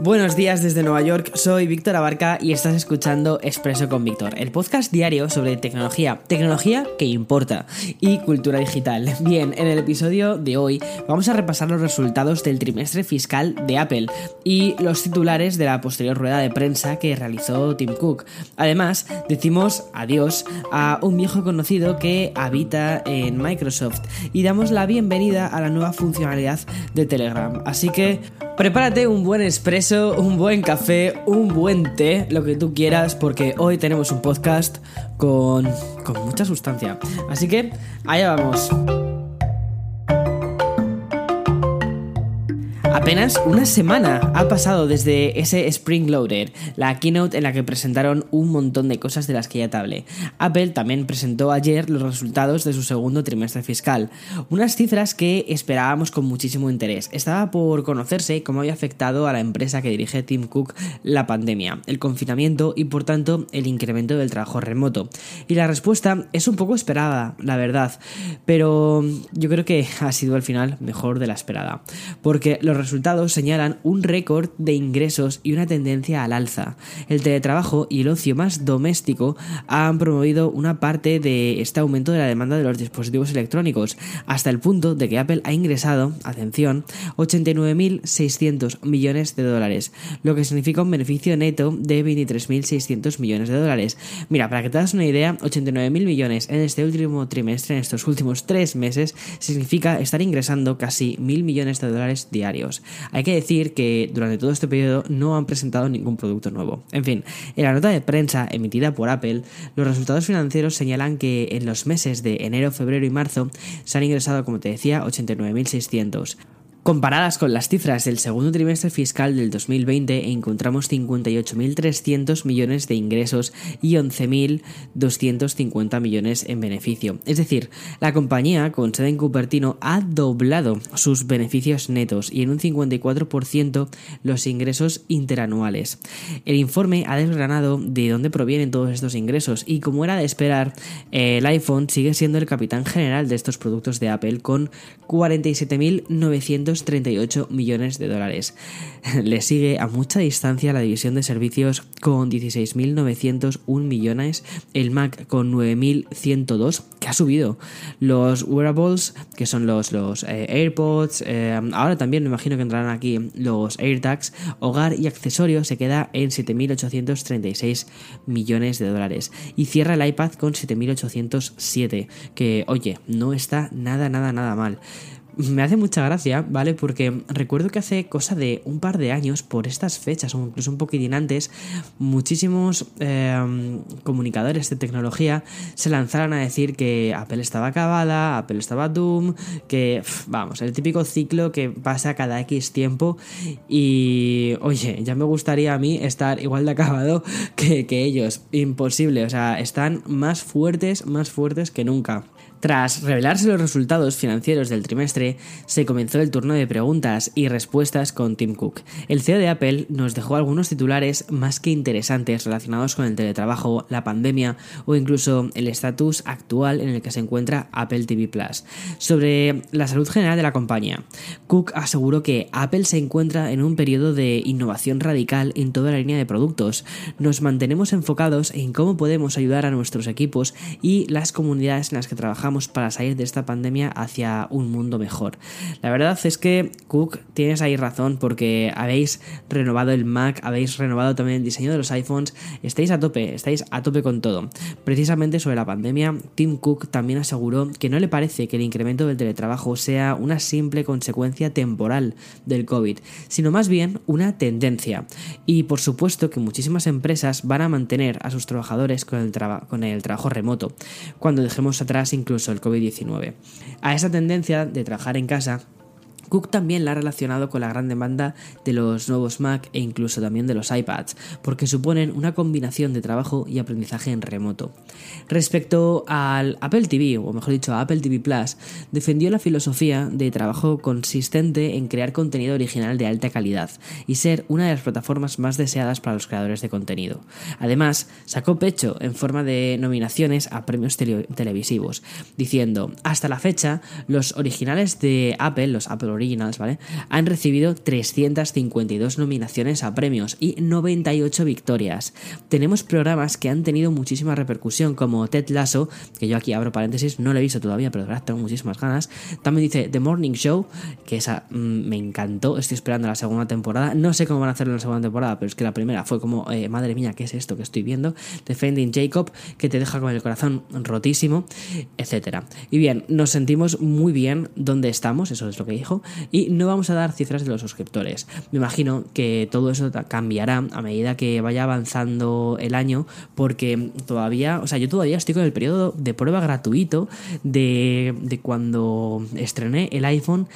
Buenos días desde Nueva York, soy Víctor Abarca y estás escuchando Expreso con Víctor, el podcast diario sobre tecnología, tecnología que importa y cultura digital. Bien, en el episodio de hoy vamos a repasar los resultados del trimestre fiscal de Apple y los titulares de la posterior rueda de prensa que realizó Tim Cook. Además, decimos adiós a un viejo conocido que habita en Microsoft y damos la bienvenida a la nueva funcionalidad de Telegram. Así que prepárate un buen expreso un buen café, un buen té, lo que tú quieras, porque hoy tenemos un podcast con, con mucha sustancia. Así que, allá vamos. Apenas una semana ha pasado desde ese Spring Loader, la keynote en la que presentaron un montón de cosas de las que ya te hablé. Apple también presentó ayer los resultados de su segundo trimestre fiscal, unas cifras que esperábamos con muchísimo interés. Estaba por conocerse cómo había afectado a la empresa que dirige Tim Cook la pandemia, el confinamiento y por tanto el incremento del trabajo remoto. Y la respuesta es un poco esperada, la verdad, pero yo creo que ha sido al final mejor de la esperada, porque los resultados señalan un récord de ingresos y una tendencia al alza. El teletrabajo y el ocio más doméstico han promovido una parte de este aumento de la demanda de los dispositivos electrónicos, hasta el punto de que Apple ha ingresado, atención, 89.600 millones de dólares, lo que significa un beneficio neto de 23.600 millones de dólares. Mira, para que te das una idea, 89.000 millones en este último trimestre, en estos últimos tres meses, significa estar ingresando casi 1.000 millones de dólares diarios. Hay que decir que durante todo este periodo no han presentado ningún producto nuevo. En fin, en la nota de prensa emitida por Apple, los resultados financieros señalan que en los meses de enero, febrero y marzo se han ingresado, como te decía, 89.600. Comparadas con las cifras del segundo trimestre fiscal del 2020 encontramos 58.300 millones de ingresos y 11.250 millones en beneficio. Es decir, la compañía con sede en Cupertino ha doblado sus beneficios netos y en un 54% los ingresos interanuales. El informe ha desgranado de dónde provienen todos estos ingresos y como era de esperar, el iPhone sigue siendo el capitán general de estos productos de Apple con 47.900 38 millones de dólares. Le sigue a mucha distancia la división de servicios con 16.901 millones, el Mac con 9.102, que ha subido. Los wearables, que son los, los eh, AirPods, eh, ahora también me imagino que entrarán aquí los AirTags, hogar y accesorios se queda en 7.836 millones de dólares. Y cierra el iPad con 7.807, que oye, no está nada, nada, nada mal me hace mucha gracia, ¿vale? Porque recuerdo que hace cosa de un par de años, por estas fechas, o incluso un poquitín antes, muchísimos em, comunicadores de tecnología se lanzaron a decir que Apple estaba acabada, Apple estaba Doom, que, vamos, el típico ciclo que pasa cada X tiempo y, oye, ya me gustaría a mí estar igual de acabado que, que ellos. Imposible, o sea, están más fuertes, más fuertes que nunca. Tras revelarse los resultados financieros del trimestre, se comenzó el turno de preguntas y respuestas con Tim Cook. El CEO de Apple nos dejó algunos titulares más que interesantes relacionados con el teletrabajo, la pandemia o incluso el estatus actual en el que se encuentra Apple TV Plus. Sobre la salud general de la compañía, Cook aseguró que Apple se encuentra en un periodo de innovación radical en toda la línea de productos. Nos mantenemos enfocados en cómo podemos ayudar a nuestros equipos y las comunidades en las que trabajamos para salir de esta pandemia hacia un mundo mejor. La verdad es que, Cook, tienes ahí razón porque habéis renovado el Mac, habéis renovado también el diseño de los iPhones, estáis a tope, estáis a tope con todo. Precisamente sobre la pandemia, Tim Cook también aseguró que no le parece que el incremento del teletrabajo sea una simple consecuencia temporal del COVID, sino más bien una tendencia. Y por supuesto que muchísimas empresas van a mantener a sus trabajadores con el, trabajo remoto, cuando dejemos atrás incluso el COVID-19. A esa tendencia de trabajar en casa Cook también la ha relacionado con la gran demanda de los nuevos Mac e incluso también de los iPads, porque suponen una combinación de trabajo y aprendizaje en remoto. Respecto al Apple TV, o mejor dicho Apple TV Plus, defendió la filosofía de trabajo consistente en crear contenido original de alta calidad y ser una de las plataformas más deseadas para los creadores de contenido. Además, sacó pecho en forma de nominaciones a premios televisivos, diciendo, hasta la fecha, los originales de Apple, los Apple Originals, ¿vale? Han recibido 352 nominaciones a premios y 98 victorias. Tenemos programas que han tenido muchísima repercusión, como Ted Lasso, que yo aquí abro paréntesis, no lo he visto todavía, pero de verdad tengo muchísimas ganas. También dice The Morning Show, que esa mm, me encantó, estoy esperando la segunda temporada. No sé cómo van a hacerlo en la segunda temporada, pero es que la primera fue como, eh, madre mía, ¿qué es esto que estoy viendo? Defending Jacob, que te deja con el corazón rotísimo, etcétera. Y bien, nos sentimos muy bien donde estamos, eso es lo que dijo, y no vamos a dar cifras de los suscriptores. Me imagino que todo eso cambiará a medida que vaya avanzando el año, porque todavía, o sea, yo todavía estoy con el periodo de prueba gratuito de, cuando estrené el iPhone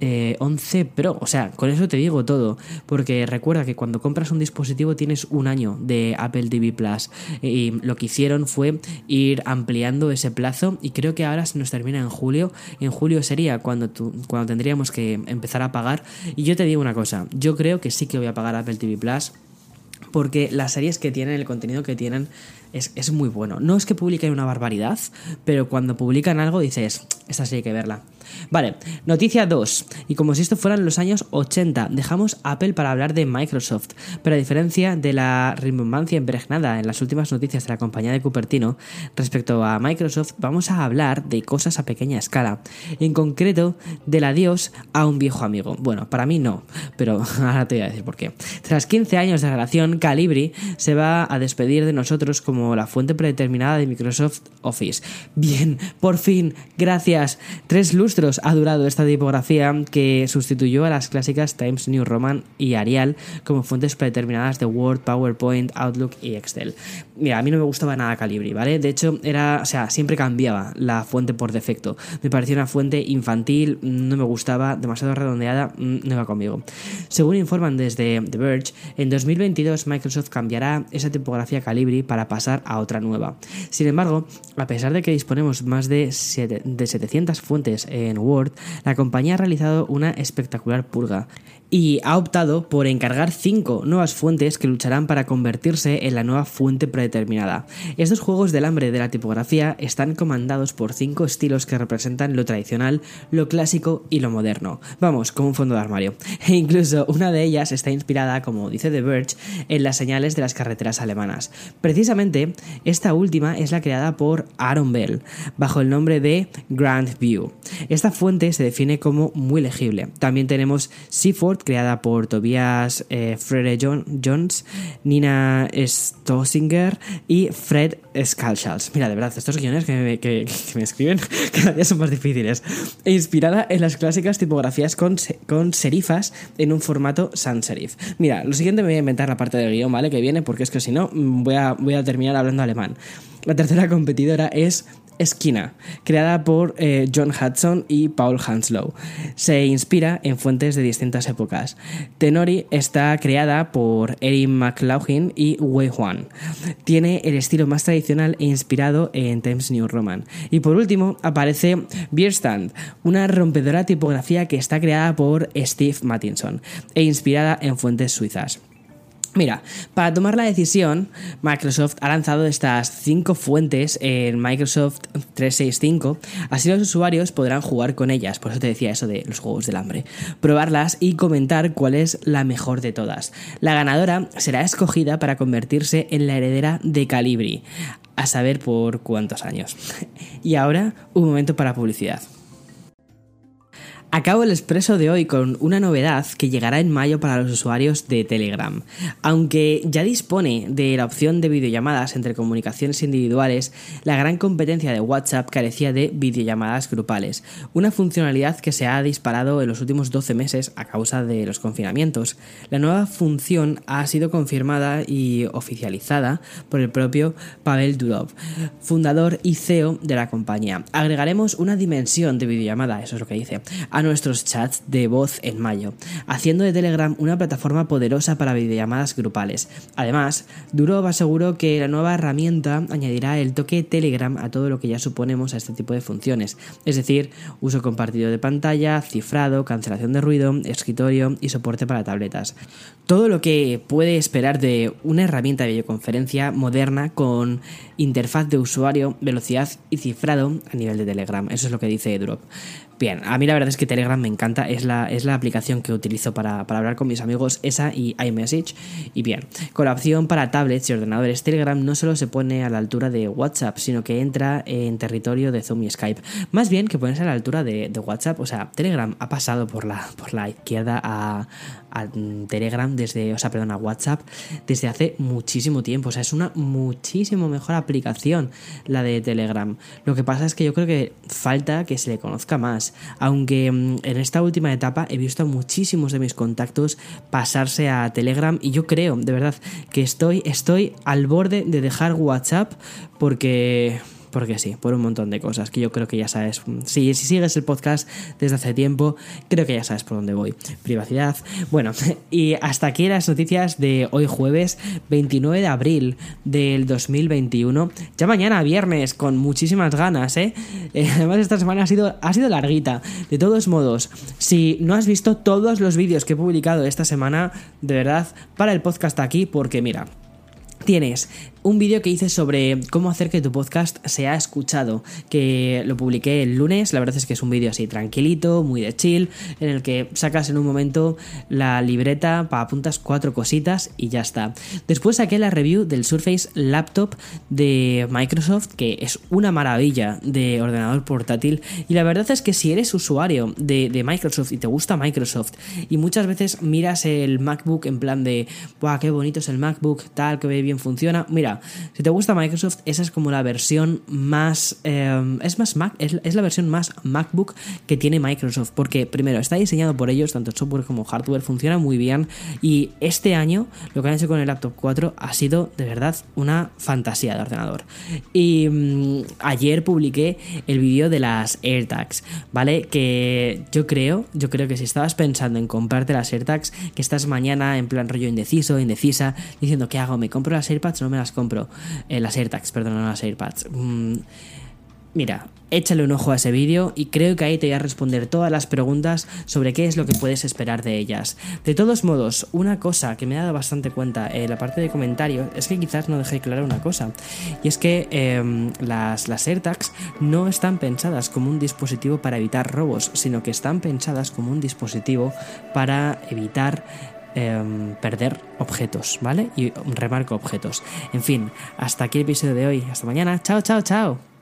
11 eh, Pro. O sea, con eso te digo todo. Porque recuerda que cuando compras un dispositivo tienes un año de Apple TV Plus. Y lo que hicieron fue ir ampliando ese plazo. Y creo que ahora se nos termina en julio. En julio sería cuando, cuando tendríamos que empezar a pagar. Y yo te digo una cosa. Yo creo que sí que voy a pagar Apple TV Plus. Porque las series que tienen, el contenido que tienen, es, es muy bueno. No es que publiquen una barbaridad, pero cuando publican algo dices, esta sí hay que verla. Vale, noticia 2. Y como si esto fueran los años 80, dejamos Apple para hablar de Microsoft. Pero a diferencia de la rimbombancia impregnada en las últimas noticias de la compañía de Cupertino, respecto a Microsoft, vamos a hablar de cosas a pequeña escala. En concreto, del adiós a un viejo amigo. Bueno, para mí no, pero ahora te voy a decir por qué. Tras 15 años de relación, Calibri se va a despedir de nosotros como la fuente predeterminada de Microsoft Office. Bien, por fin, gracias. Tres lustros ha durado esta tipografía que sustituyó a las clásicas Times New Roman y Arial como fuentes predeterminadas de Word, PowerPoint, Outlook y Excel. Mira, a mí no me gustaba nada Calibri, ¿vale? De hecho, era, o sea, siempre cambiaba la fuente por defecto. Me parecía una fuente infantil, no me gustaba, demasiado redondeada, mm, no iba conmigo. Según informan desde The Verge, en 2022 Microsoft cambiará esa tipografía Calibri para pasar a otra nueva. Sin embargo, a pesar de que disponemos más de, de 700 fuentes en Word, la compañía ha realizado una espectacular purga y ha optado por encargar cinco nuevas fuentes que lucharán para convertirse en la nueva fuente predeterminada. Estos juegos del hambre de la tipografía están comandados por cinco estilos que representan lo tradicional, lo clásico y lo moderno. Vamos, como un fondo de armario. E incluso una de ellas está inspirada, como dice The Verge, en las señales de las carreteras alemanas. Precisamente, esta última es la creada por Aaron Bell, bajo el nombre de Grand View. Esta fuente se define como muy legible. También tenemos Seaford creada por Tobias eh, Jones, Nina Stossinger y Fred Scalchals. Mira, de verdad, estos guiones que me, que, me escriben cada día son más difíciles. E inspirada en las clásicas tipografías con, con serifas en un formato sans serif. Mira, lo siguiente me voy a inventar la parte del guion, ¿vale? Que viene, porque es que si no, voy a, voy a terminar hablando alemán. La tercera competidora es Esquina, creada por eh, John Hudson y Paul Hanslow. Se inspira en fuentes de distintas épocas. Tenori está creada por Erin McLaughlin y Wei Huan. Tiene el estilo más tradicional e inspirado en Times New Roman. Y por último aparece Beerstand, una rompedora tipografía que está creada por Steve Mattinson e inspirada en fuentes suizas. Mira, para tomar la decisión, Microsoft ha lanzado estas cinco fuentes en Microsoft 365, así los usuarios podrán jugar con ellas, por eso te decía eso de los juegos del hambre, probarlas y comentar cuál es la mejor de todas. La ganadora será escogida para convertirse en la heredera de Calibri, a saber por cuántos años. Y ahora, un momento para publicidad. Acabo el expreso de hoy con una novedad que llegará en mayo para los usuarios de Telegram. Aunque ya dispone de la opción de videollamadas entre comunicaciones individuales, la gran competencia de WhatsApp carecía de videollamadas grupales, una funcionalidad que se ha disparado en los últimos 12 meses a causa de los confinamientos. La nueva función ha sido confirmada y oficializada por el propio Pavel Durov, fundador y CEO de la compañía. Agregaremos una dimensión de videollamada, eso es lo que dice a nuestros chats de voz en mayo, haciendo de Telegram una plataforma poderosa para videollamadas grupales. Además, Durov aseguró que la nueva herramienta añadirá el toque Telegram a todo lo que ya suponemos a este tipo de funciones, es decir, uso compartido de pantalla, cifrado, cancelación de ruido, escritorio y soporte para tabletas. Todo lo que puede esperar de una herramienta de videoconferencia moderna con interfaz de usuario, velocidad y cifrado a nivel de Telegram. Eso es lo que dice Drop. Bien, a mí la verdad es que Telegram me encanta, es la, es la aplicación que utilizo para, hablar con mis amigos, esa y iMessage. Y bien, con la opción para tablets y ordenadores, Telegram no solo se pone a la altura de WhatsApp, sino que entra en territorio de Zoom y Skype. Más bien que ponerse a la altura de, WhatsApp, o sea, Telegram ha pasado por la, por la izquierda a, Telegram desde, o sea, perdón, a WhatsApp desde hace muchísimo tiempo. O sea, es una muchísimo mejor aplicación la de Telegram. Lo que pasa es que yo creo que falta que se le conozca más aunque mm, en esta última etapa he visto a muchísimos de mis contactos pasarse a Telegram y yo creo, de verdad, que estoy, estoy al borde de dejar WhatsApp porque porque sí, por un montón de cosas que yo creo que ya sabes. Si, si sigues el podcast desde hace tiempo, creo que ya sabes por dónde voy. Privacidad. Bueno, y hasta aquí las noticias de hoy jueves 29 de abril del 2021. Ya mañana viernes con muchísimas ganas, ¿eh? ¿eh? Además esta semana ha sido, ha sido larguita. De todos modos, si no has visto todos los vídeos que he publicado esta semana, de verdad, para el podcast aquí porque mira, tienes un vídeo que hice sobre cómo hacer que tu podcast sea escuchado, que lo publiqué el lunes, la verdad es que es un vídeo así tranquilito, muy de chill, en el que sacas en un momento la libreta, para apuntas cuatro cositas y ya está. Después saqué la review del Surface Laptop de Microsoft, que es una maravilla de ordenador portátil, y la verdad es que si eres usuario de, Microsoft y te gusta Microsoft, y muchas veces miras el MacBook en plan de, ¡buah, qué bonito es el MacBook, tal, que bien funciona! Mira, si te gusta Microsoft, esa es como la versión más. Eh, es más Mac, es, la versión más MacBook que tiene Microsoft. Porque, primero, está diseñado por ellos, tanto software como hardware, funciona muy bien. Y este año, lo que han hecho con el laptop 4 ha sido de verdad una fantasía de ordenador. Y mm, ayer publiqué el vídeo de las AirTags, ¿vale? Que yo creo, yo creo que si estabas pensando en comprarte las AirTags, que estás mañana en plan rollo indeciso, indecisa, diciendo, ¿qué hago? ¿Me compro las AirPads no me las compro? Eh, las AirTags, perdón, no las AirPads. Mm, mira, échale un ojo a ese vídeo y creo que ahí te voy a responder todas las preguntas sobre qué es lo que puedes esperar de ellas. De todos modos, una cosa que me he dado bastante cuenta en la parte de comentarios es que quizás no dejé clara una cosa, y es que em, las, las AirTags no están pensadas como un dispositivo para evitar robos, sino que están pensadas como un dispositivo para evitar Em, perder objetos, ¿vale? Y remarco objetos. En fin, hasta aquí el episodio de hoy. Hasta mañana. Chao, chao, chao.